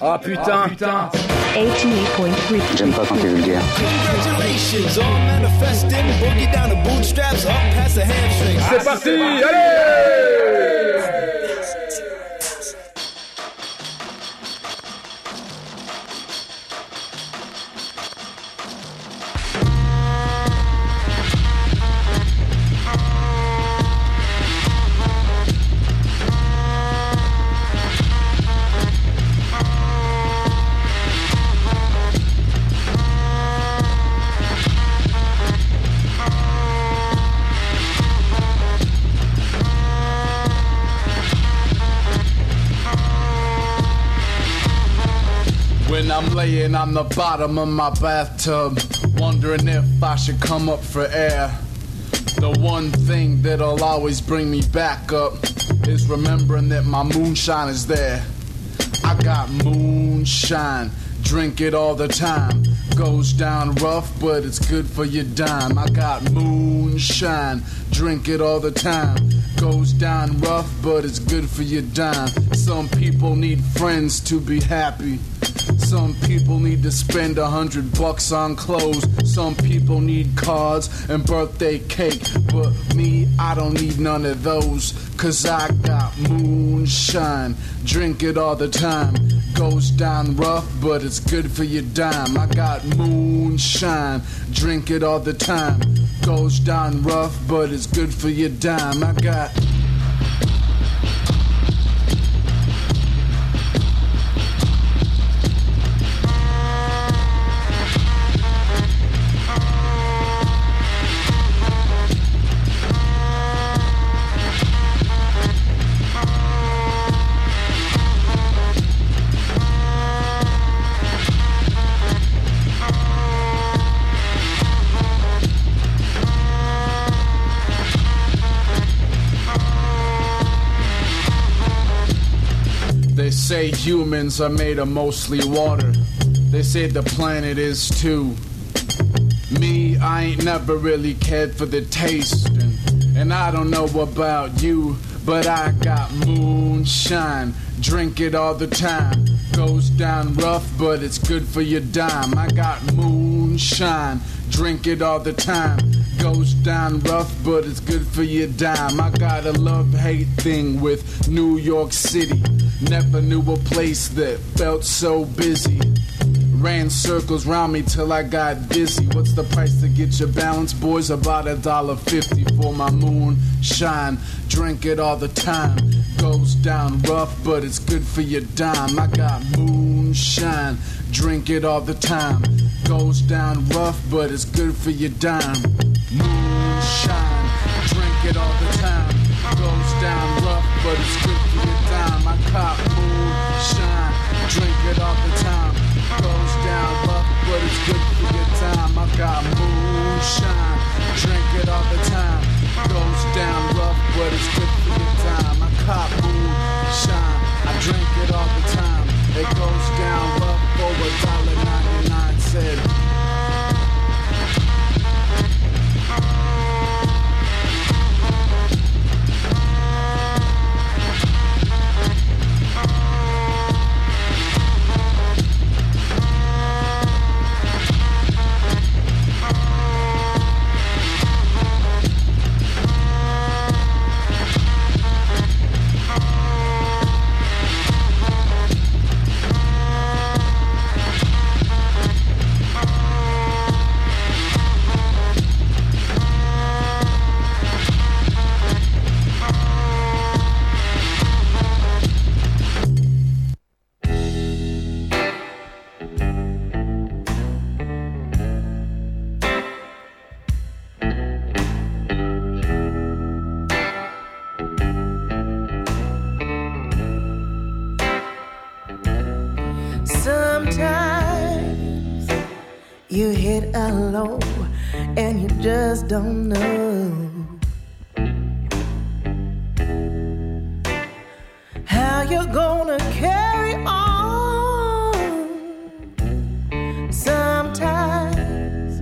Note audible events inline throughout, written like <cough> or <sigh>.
Ah, ah putain. J'aime pas quand t'es vulgaire. C'est parti, allez! When I'm laying on the bottom of my bathtub, wondering if I should come up for air. The one thing that'll always bring me back up is remembering that my moonshine is there. I got moonshine, drink it all the time. Goes down rough, but it's good for your dime. I got moonshine, drink it all the time. Goes down rough, but it's good for your dime. Some people need friends to be happy. Some people need to spend a hundred bucks on clothes. Some people need cards and birthday cake. But me, I don't need none of those. Cause I got moonshine. Drink it all the time. Goes down rough, but it's good for your dime. I got moonshine. Drink it all the time. Goes down rough, but it's good for your dime. I got. Say humans are made of mostly water. They say the planet is too. Me, I ain't never really cared for the taste. And, and I don't know about you, but I got moonshine. Drink it all the time. Goes down rough, but it's good for your dime. I got moonshine. Drink it all the time. Goes down rough, but it's good for your dime. I got a love hate thing with New York City. Never knew a place that felt so busy. Ran circles round me till I got dizzy. What's the price to get your balance, boys? About a dollar fifty for my moonshine. Drink it all the time. Goes down rough, but it's good for your dime. I got moonshine. Drink it all the time. Goes down rough, but it's good for your dime. Moonshine. Drink it all the time. Goes down rough, but it's good for your dime. I cop moonshine. Drink it all the time. Goes down rough, but it's good for your time. I got moonshine. Drink it all the time. Goes down rough, but it's good for your time. I cop moonshine. I drink it all the time. It goes down rough for a dollar ninety-nine cent. don't know how you're gonna carry on. Sometimes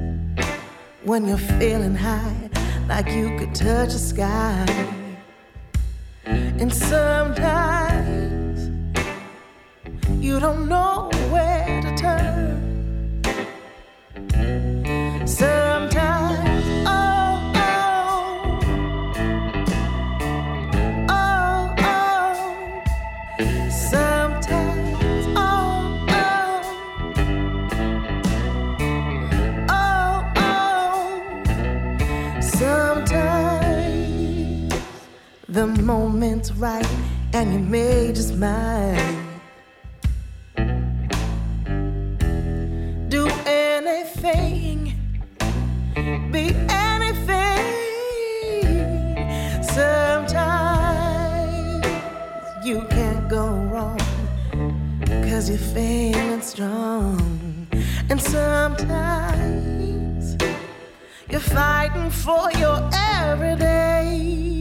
when you're feeling high, like you could touch the sky, and sometimes you don't know where to turn. So the moment's right and you made just mine. Do anything, be anything. Sometimes you can't go wrong, cause you're feeling strong. And sometimes you're fighting for your everyday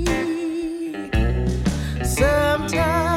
sometimes.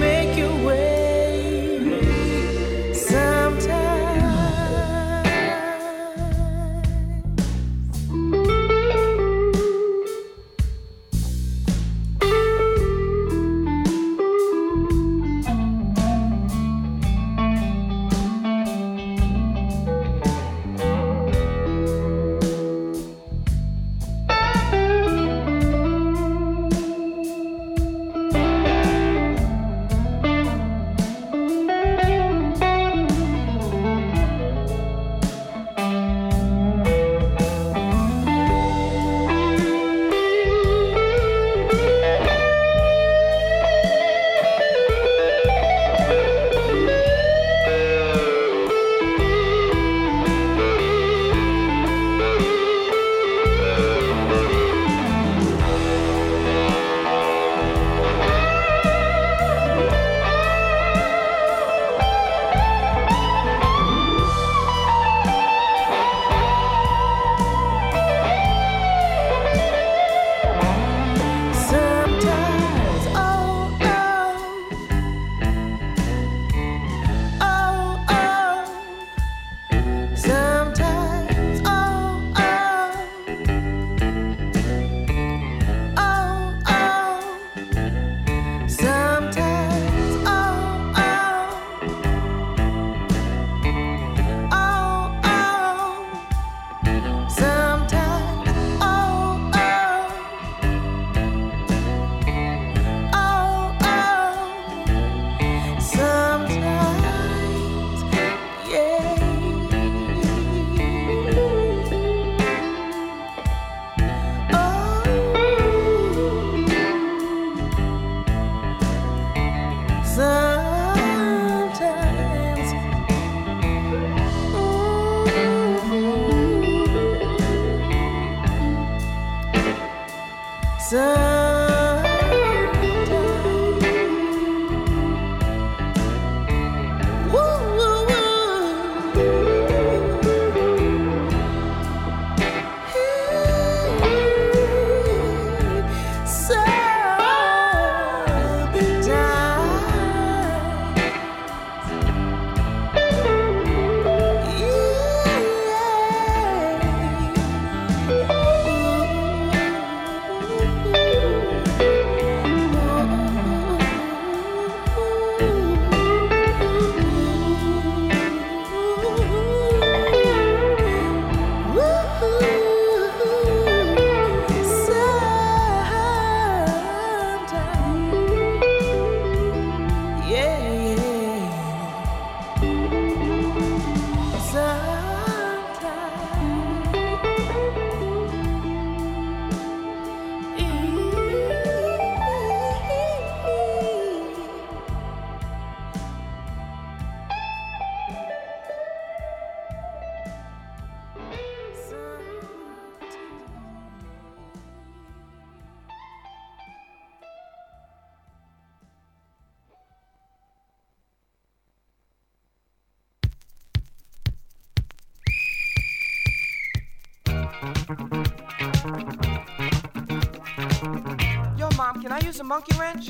use a monkey wrench?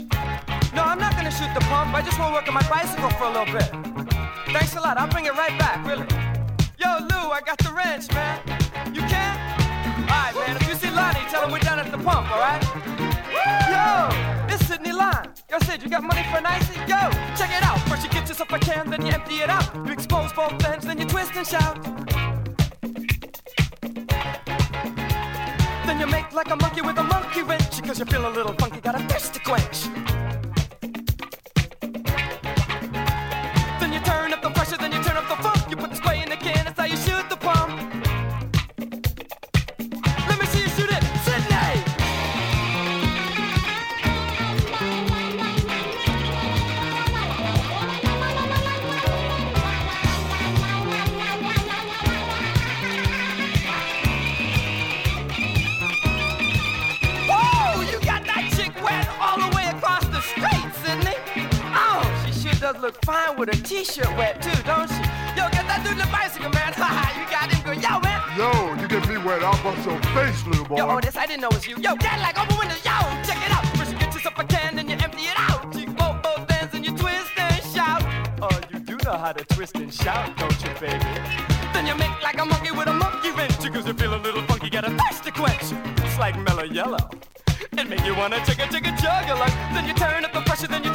No, I'm not gonna shoot the pump. I just wanna work on my bicycle for a little bit. Thanks a lot. I'll bring it right back, really. Yo, Lou, I got the wrench, man. You can? Alright, man. If you see Lonnie, tell him we're down at the pump, alright? Yo, it's Sydney Line. Yo, Sid, you got money for an icy? Yo, check it out. First you get yourself a can, then you empty it out. You expose both ends, then you twist and shout. You make like a monkey with a monkey wrench. Cause you feel a little funky, got a thirst to quench. T-shirt wet too, don't she? Yo, get that dude in the bicycle, man. <laughs> Haha, you got him good. Yo, man. Yo, you get me wet, I'll bust your face, little boy. Yo, oh, this I didn't know it was you. Yo, get like open window. Yo, check it out. First you get yourself a can, then you empty it out. You both both ends and you twist and shout. Oh, you do know how to twist and shout, don't you, baby? Then you make like a monkey with a monkey wrench. Cause you feel a little funky, got a thirst to quench. It's like mellow yellow. It make you wanna chugga chugga chugga like. Then you turn up the pressure, then you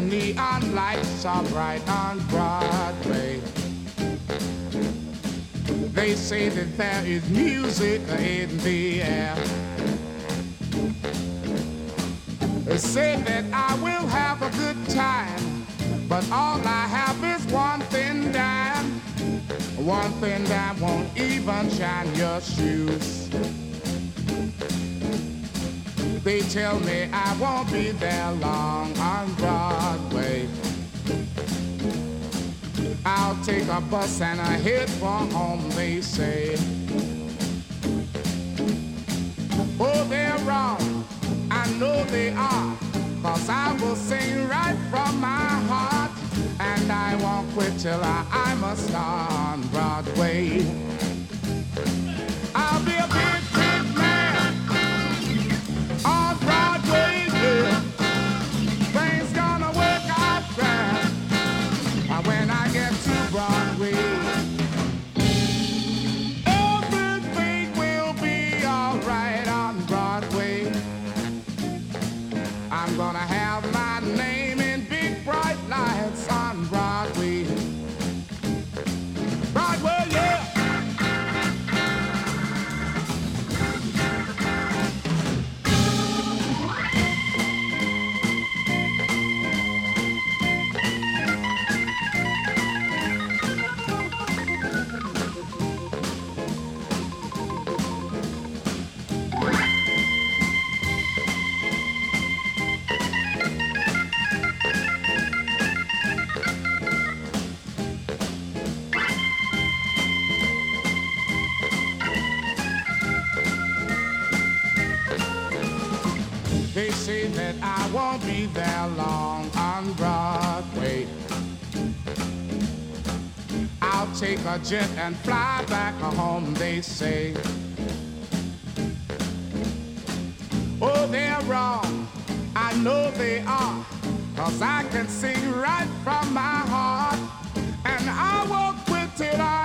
neon lights are bright on Broadway. They say that there is music in the air. They say that I will have a good time, but all I have is one thin dime. One thin dime won't even shine your shoes. They tell me I won't be there long on Broadway. I'll take a bus and I head for home, they say. Oh, they're wrong. I know they are. Cause I will sing right from my heart. And I won't quit till I, I'm a star on Broadway. They say that I won't be there long on Broadway. I'll take a jet and fly back home, they say. Oh, they're wrong. I know they are. Cause I can sing right from my heart. And I won't quit till I'm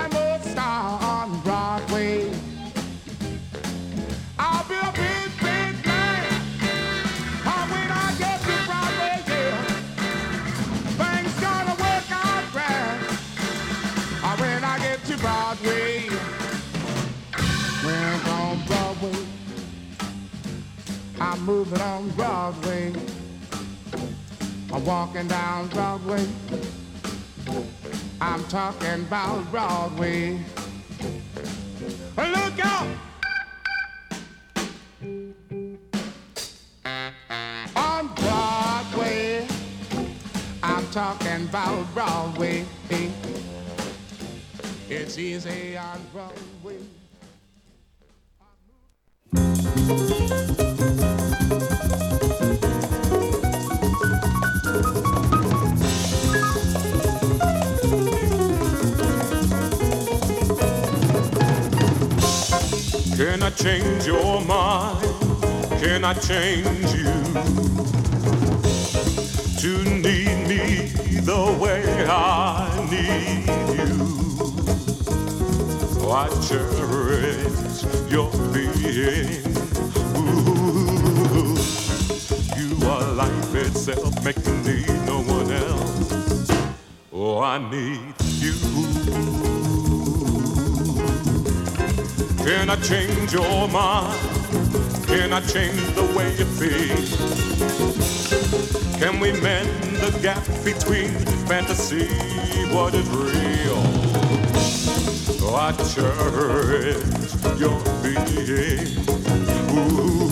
moving on Broadway. I'm walking down Broadway. I'm talking about Broadway. Look out! on Broadway. I'm talking about Broadway. It's easy on Broadway. Can I change your mind? Can I change you to need me the way I need you? I cherish your being. You are life itself, make me need no one else. Oh, I need you. Can I change your mind? Can I change the way you feel? Can we mend the gap between fantasy, what is real? I cherish your being. Ooh,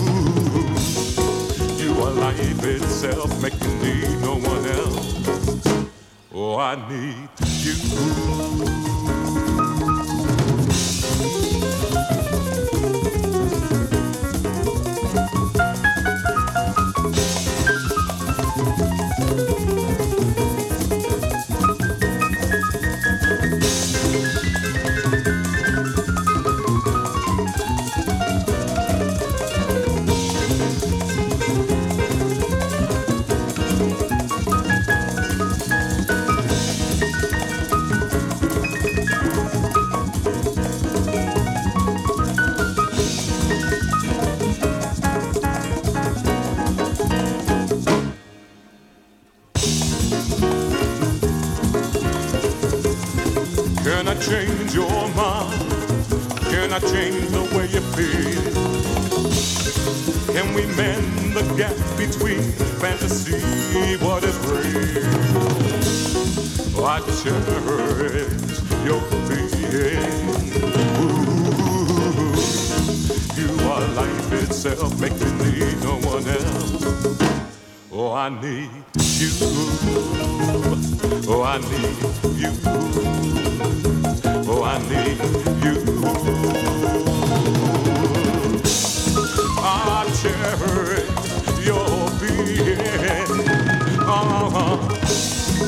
you are life itself, make me no one else. Oh, I need you. You. Oh, I need you. I cherish your being. Uh-huh.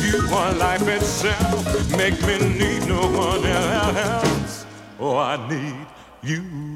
You are life itself. Make me need no one else. Oh, I need you.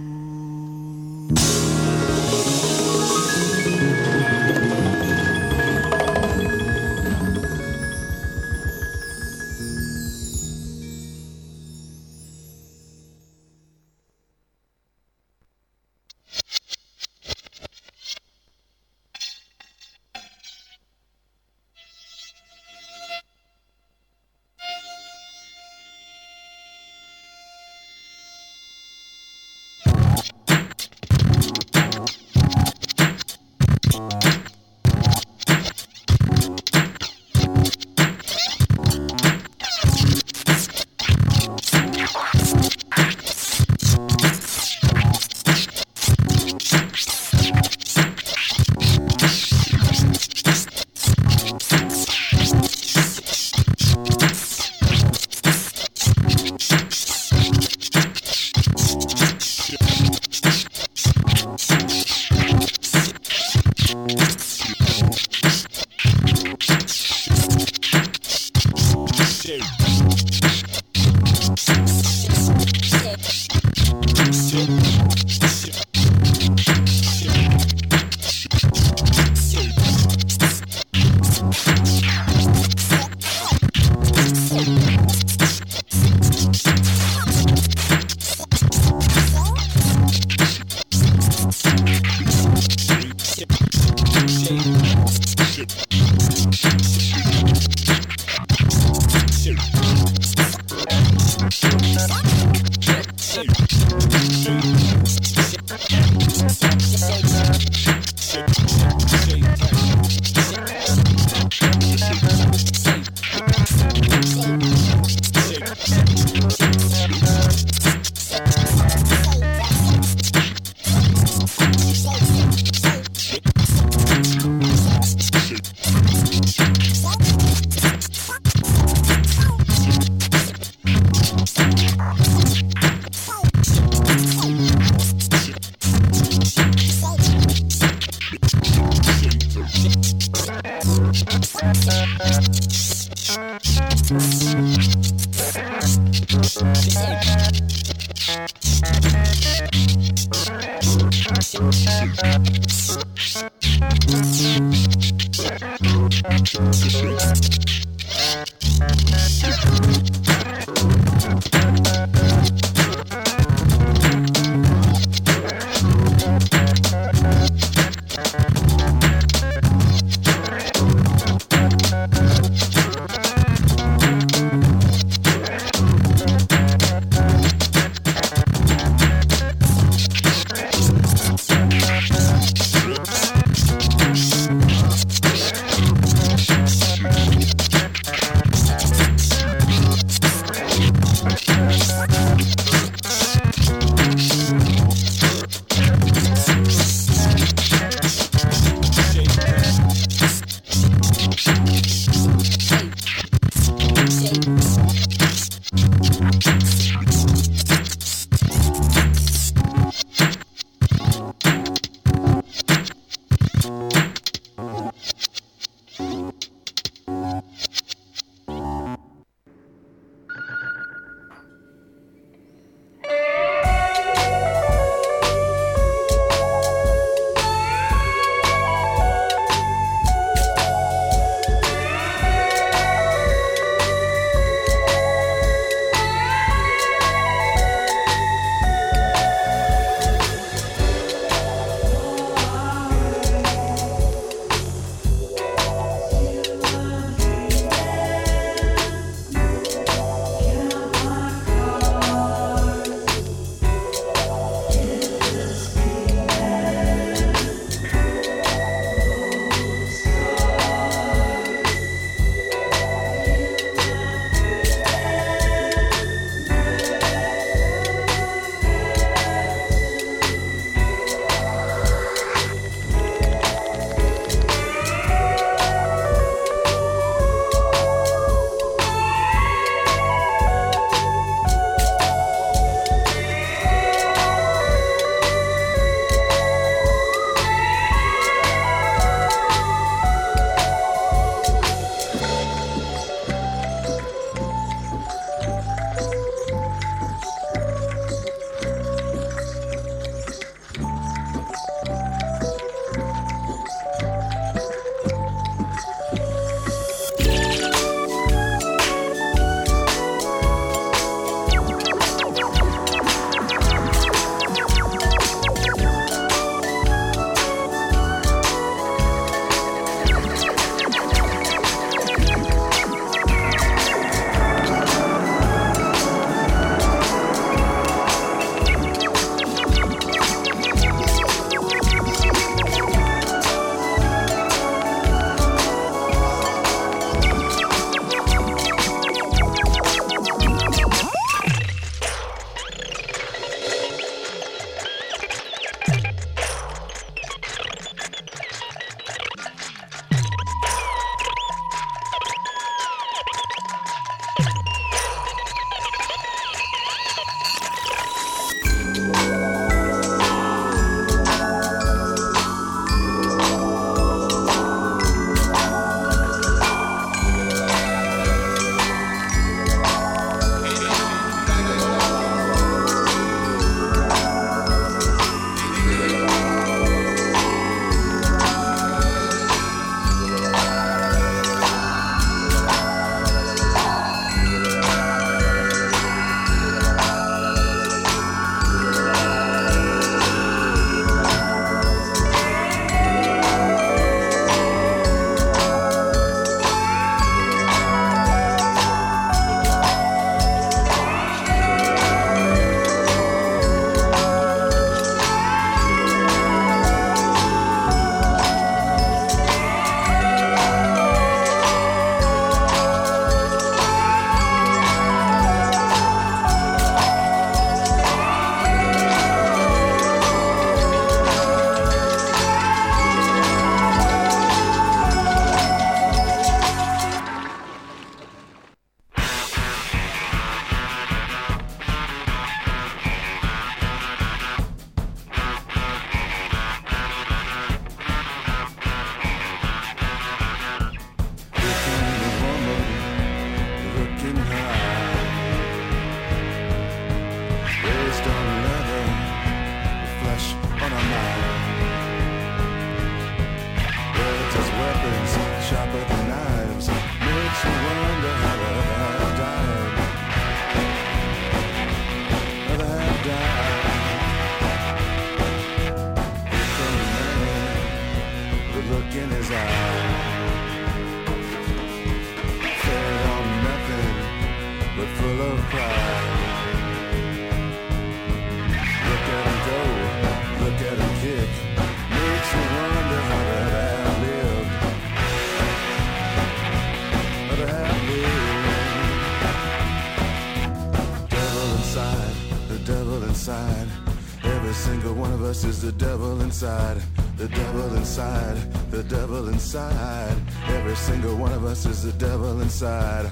inside, the devil inside, the devil inside. Every single one of us is the devil inside.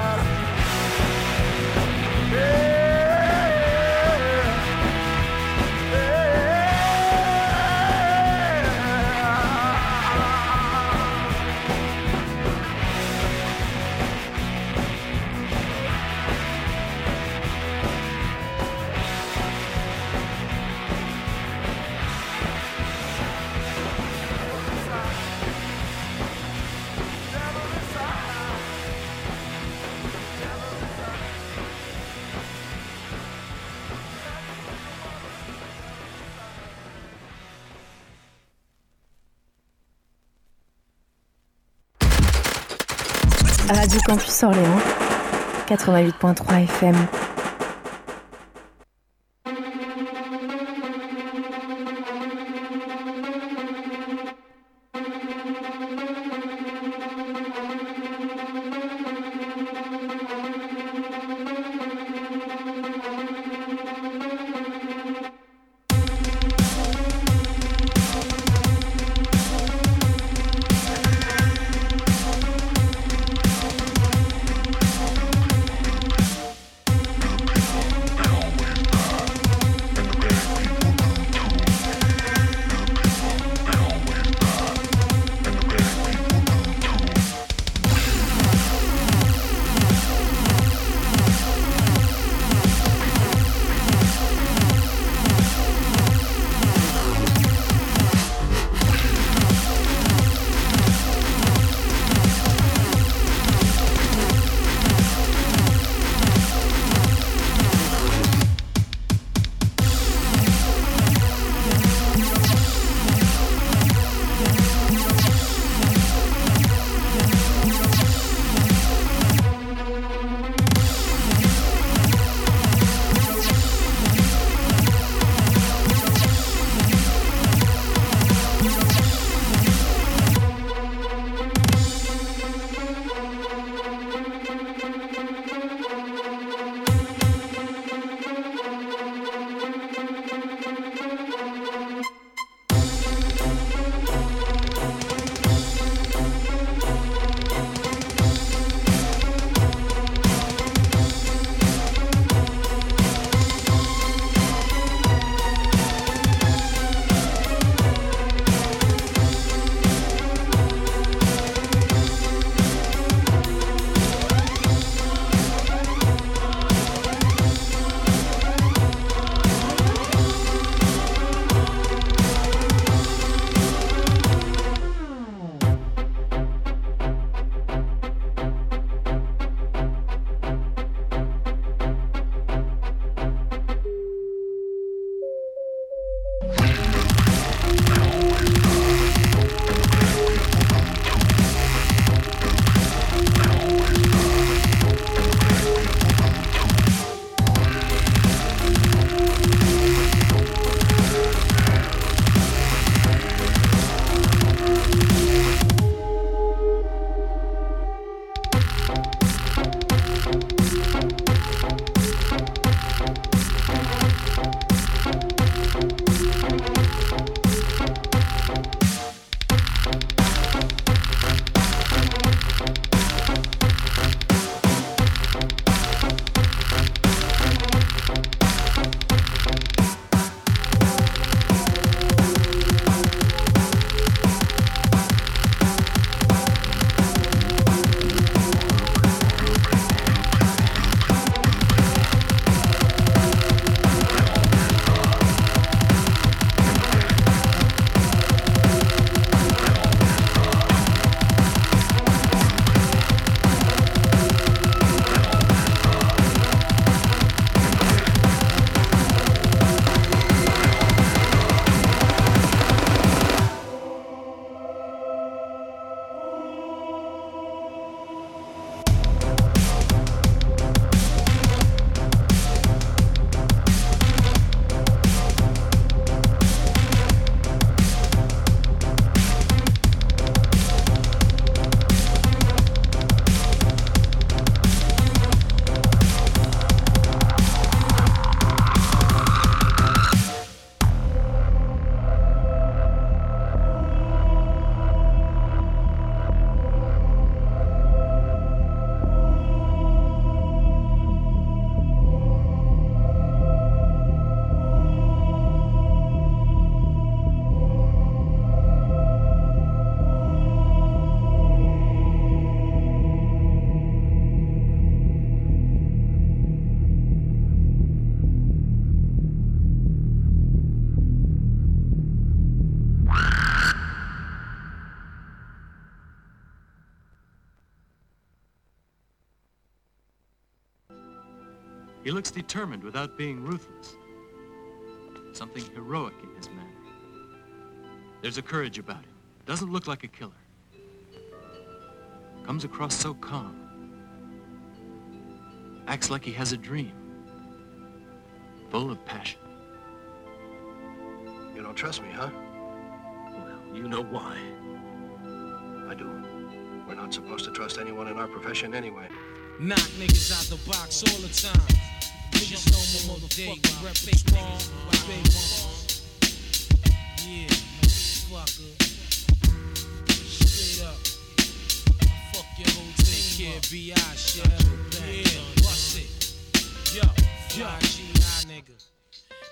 Orléans, 88.3 FM. He looks determined without being ruthless. Something heroic in his manner. There's a courage about him. Doesn't look like a killer. Comes across so calm. Acts like he has a dream. Full of passion. You don't trust me, huh? Well, you know why. I do. We're not supposed to trust anyone in our profession anyway. Knock niggas out the box all the time. Niggas know my motherfucking rep baseball. Big bombs. Yeah, motherfucker. Straight up. I fuck your whole team, kid. B.I. shit. Yeah, bust it. Yo, yo, G.I.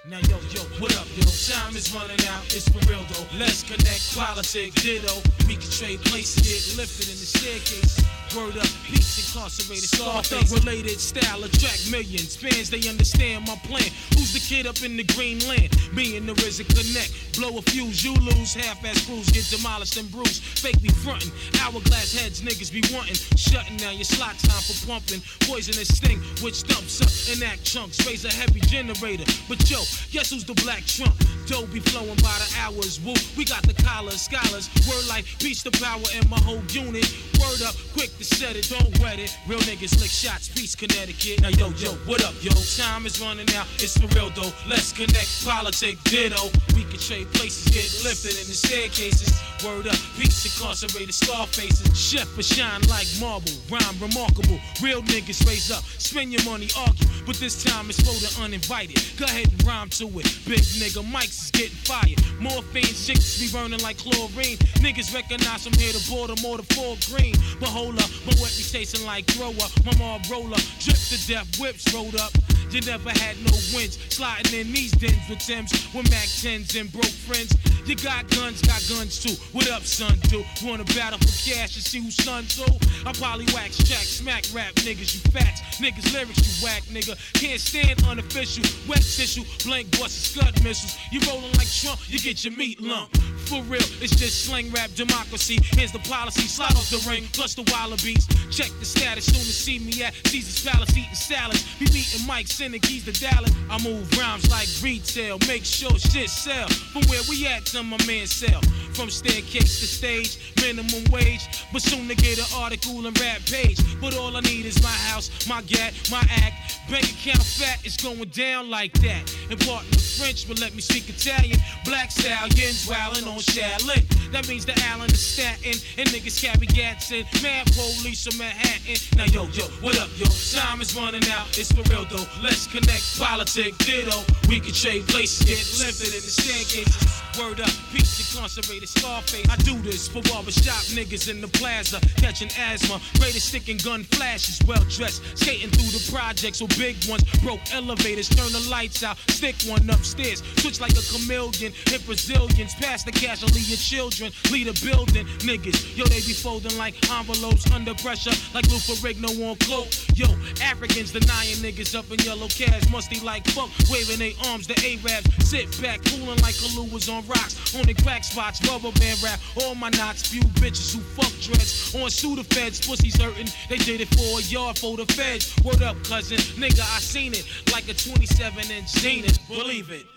Now yo, yo, what up, yo? Time is running out, it's for real though. Let's connect, politics, ditto. We can trade places, get lifted in the staircase. Word up, peace incarcerated, Scarface related style attract millions. Fans, they understand my plan. Who's the kid up in the green land? Me and the RZA connect. Blow a fuse, you lose. Half-ass crews get demolished and bruised. Fake be frontin'. Hourglass heads, niggas be wantin'. Shutting down your slot time for pumping. Poisonous sting, which dumps up in act chunks. Raise a heavy generator. But yo, guess who's the black trump? Dough be flowing by the hours. Woo, we got the collars, scholars. Word like peace to power in my whole unit. Word up, quick to set it, don't wet it. Real niggas lick shots, peace, Connecticut. Now yo, yo, what up, yo? Time is running out, it's for real though. Let's connect, politic, ditto. We can trade places, get lifted in the staircases. Word up, peace, incarcerated, scar faces. Chef for shine like marble, rhyme remarkable. Real niggas raise up, spend your money, argue. But this time it's for the uninvited. Go ahead and rhyme to it. Big nigga, mics is getting fired. Morphine, chicks be burning like chlorine. Niggas recognize I'm here to Baltimore to Fort Greene. But hold up, my wet be tasting like thrower. My mom roller, drip to death, whips rolled up. You never had no wins. Sliding in these dens with Tims, with Mac 10s and broke friends. You got guns, got guns too. What up, son? Do wanna battle for cash and see who's son too? I probably wax jack, smack rap niggas, you facts. Niggas lyrics, you whack nigga. Can't stand unofficial. Wet tissue, blank busts, scud missiles. You rolling like Trump, you get your meat lump. For real, it's just slang rap democracy. Here's the policy, slide off the ring, plus the Wallabees. Check the status, soon to see me at Caesar's Palace eating salads. Be meeting Mike, sending keys to Dallas. I move rhymes like retail, make sure shit sell. From where we at to my man sell. From staircase to stage, minimum wage. But soon to get an article and rap page. But all I need is my house, my gat, my act. Bank account fat, it's going down like that. Important French, but let me speak Italian. Black stallions wildin' on Shaolin. That means the Allen is Staten. And niggas carry gats in. Mad police from Manhattan. Now yo, yo, what up, yo? Time is running out, it's for real though. Let's connect, politic, ditto. We can trade places, get lifted in the staircases. Word up, peace incarcerated Scarface. I do this for barbershop niggas in the plaza, catching asthma. Stick and gun flashes, well dressed, skating through the projects with big ones. Broke elevators, turn the lights out, stick one upstairs. Switch like a chameleon, hit Brazilians, pass the cash, leave your children, lead a building. Niggas, yo, they be folding like envelopes under pressure, like Lou Ferrigno on cloak. Yo, Africans denying niggas up in yellow cabs, musty like fuck, waving their arms, the Arabs sit back, cooling like Kalu was on rocks, on the crack spots, rubber band rap, all my knots, few bitches who fuck dreads, on Sudafeds, pussies hurting, they did it for a yard for the feds. Word up, cousin, nigga, I seen it, like a 27 inch Zenith, believe it.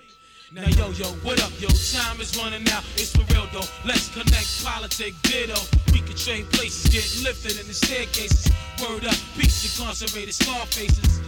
Now yo yo, what up yo? Time is running out, it's for real though. Let's connect, politic, ditto. We can trade places, get lifted in the staircases. Word up, peace incarcerated scar faces.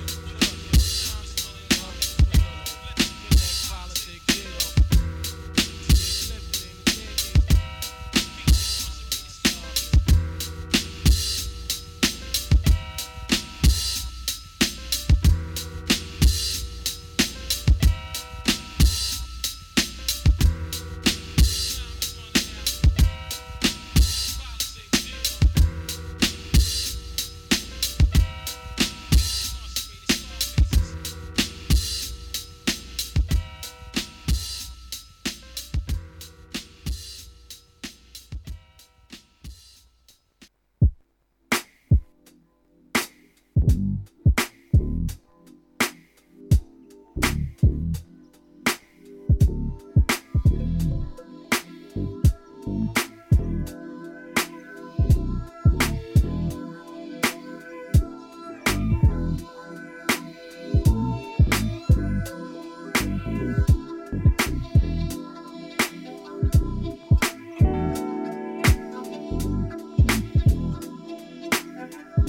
Bye.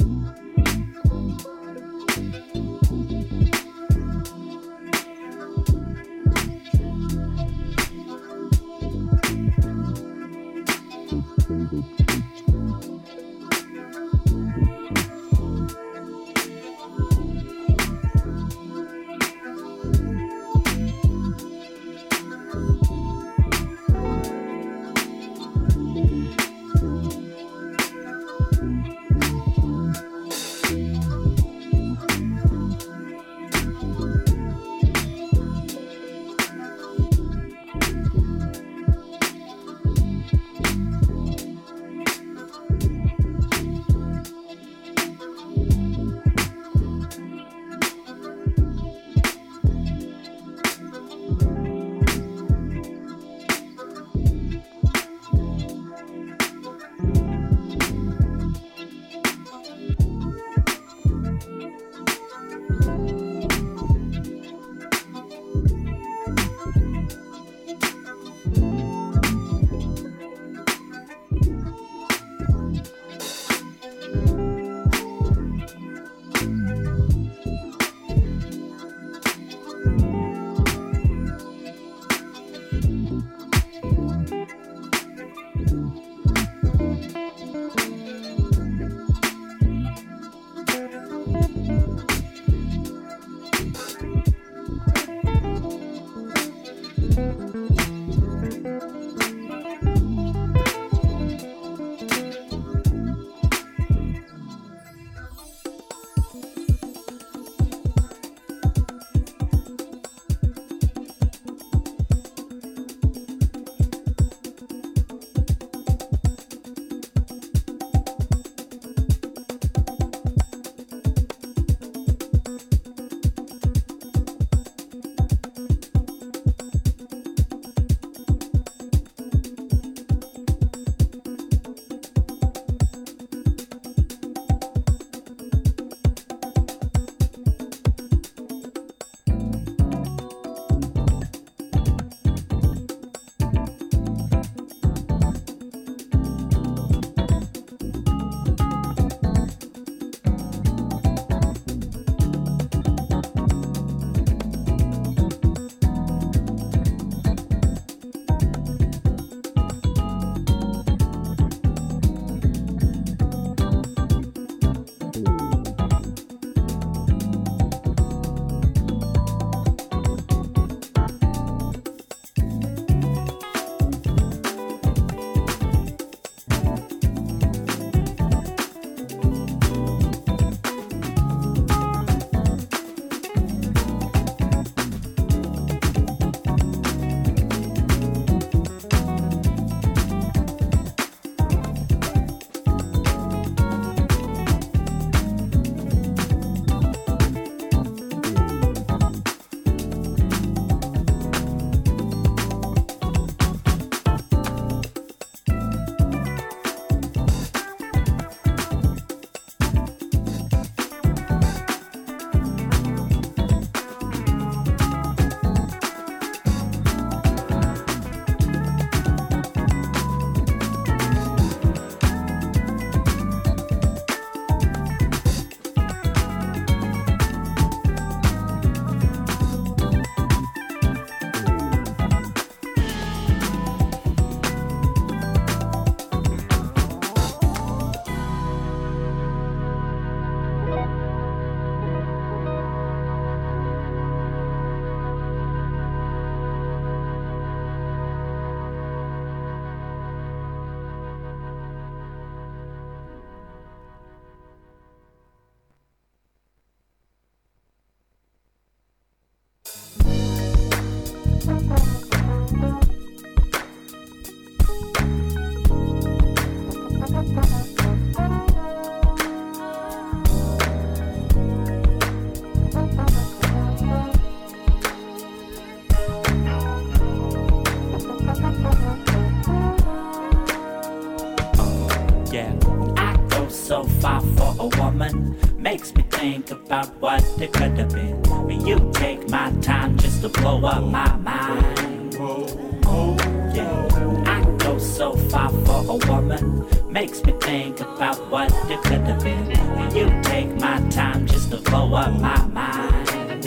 About what it could have been. When you take my time just to blow up my mind. Oh, yeah. I go so far for a woman. Makes me think about what it could have been. When you take my time just to blow up my mind.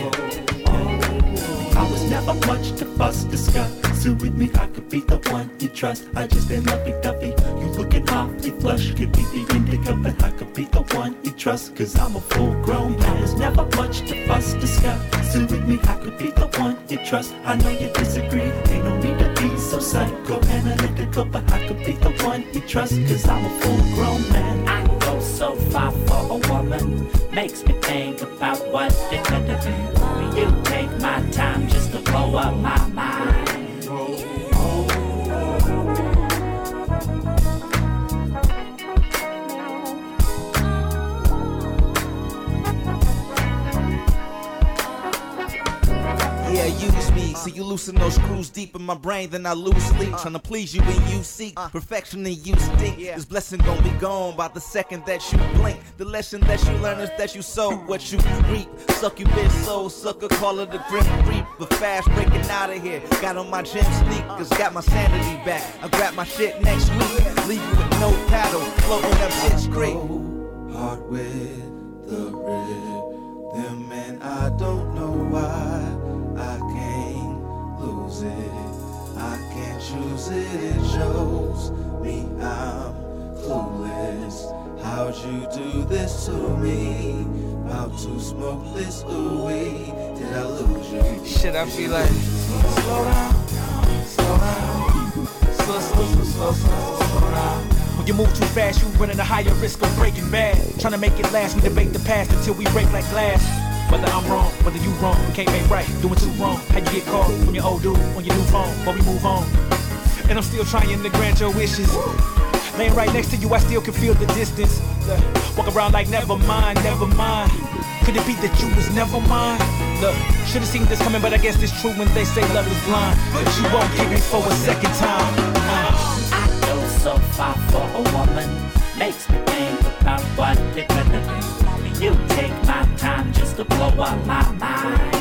I was never much to fuss, discuss. So with me, I could be the one you trust. I just been lovey dovey. You looking awfully flush. Could be the indica, but I could be the one you trust. Cause I'm a full trust. I know you disagree. Ain't no need to be so psychoanalytical, but I could be the one you trust. Cause I'm a full grown man. I go so far for a woman. Makes me think about what it could have been. You take my time just to blow up my mind. Use me. See you loosen those screws deep in my brain, then I lose sleep. Uh. Trying to please you when you seek uh. perfection and you stink. This blessing gon' be gone by the second that you blink. The lesson that you learn is that you sow what you reap. Suck you bitch soul sucker, call it a grim reap. But fast breaking out of here. Got on my gym sneakers, uh. got my sanity back. I grab my shit next week. Leave you with no paddle, float on that shit straight. Heart with the rhythm, and I don't know why I can't lose it. I can't choose it. It shows me I'm clueless. How'd you do this to me? How to smoke this ooey? Did I lose you? Shit, I feel like slow down, slow down, you move too fast, you running a higher risk of breaking bad. Trying to make it last, we debate the past until we break like glass. Whether I'm wrong, whether you wrong, we can't make right. Doing too wrong. How you get caught on your old dude, on your new phone, but we move on. And I'm still trying to grant your wishes. Laying right next to you, I still can feel the distance. Walk around like never mind, never mind. Could it be that you was never mine? Look, should've seen this coming, but I guess it's true when they say love is blind. But you won't get me for a second time. I go so far for a woman. Makes me think about what it could have been. You take my time just to blow up my mind.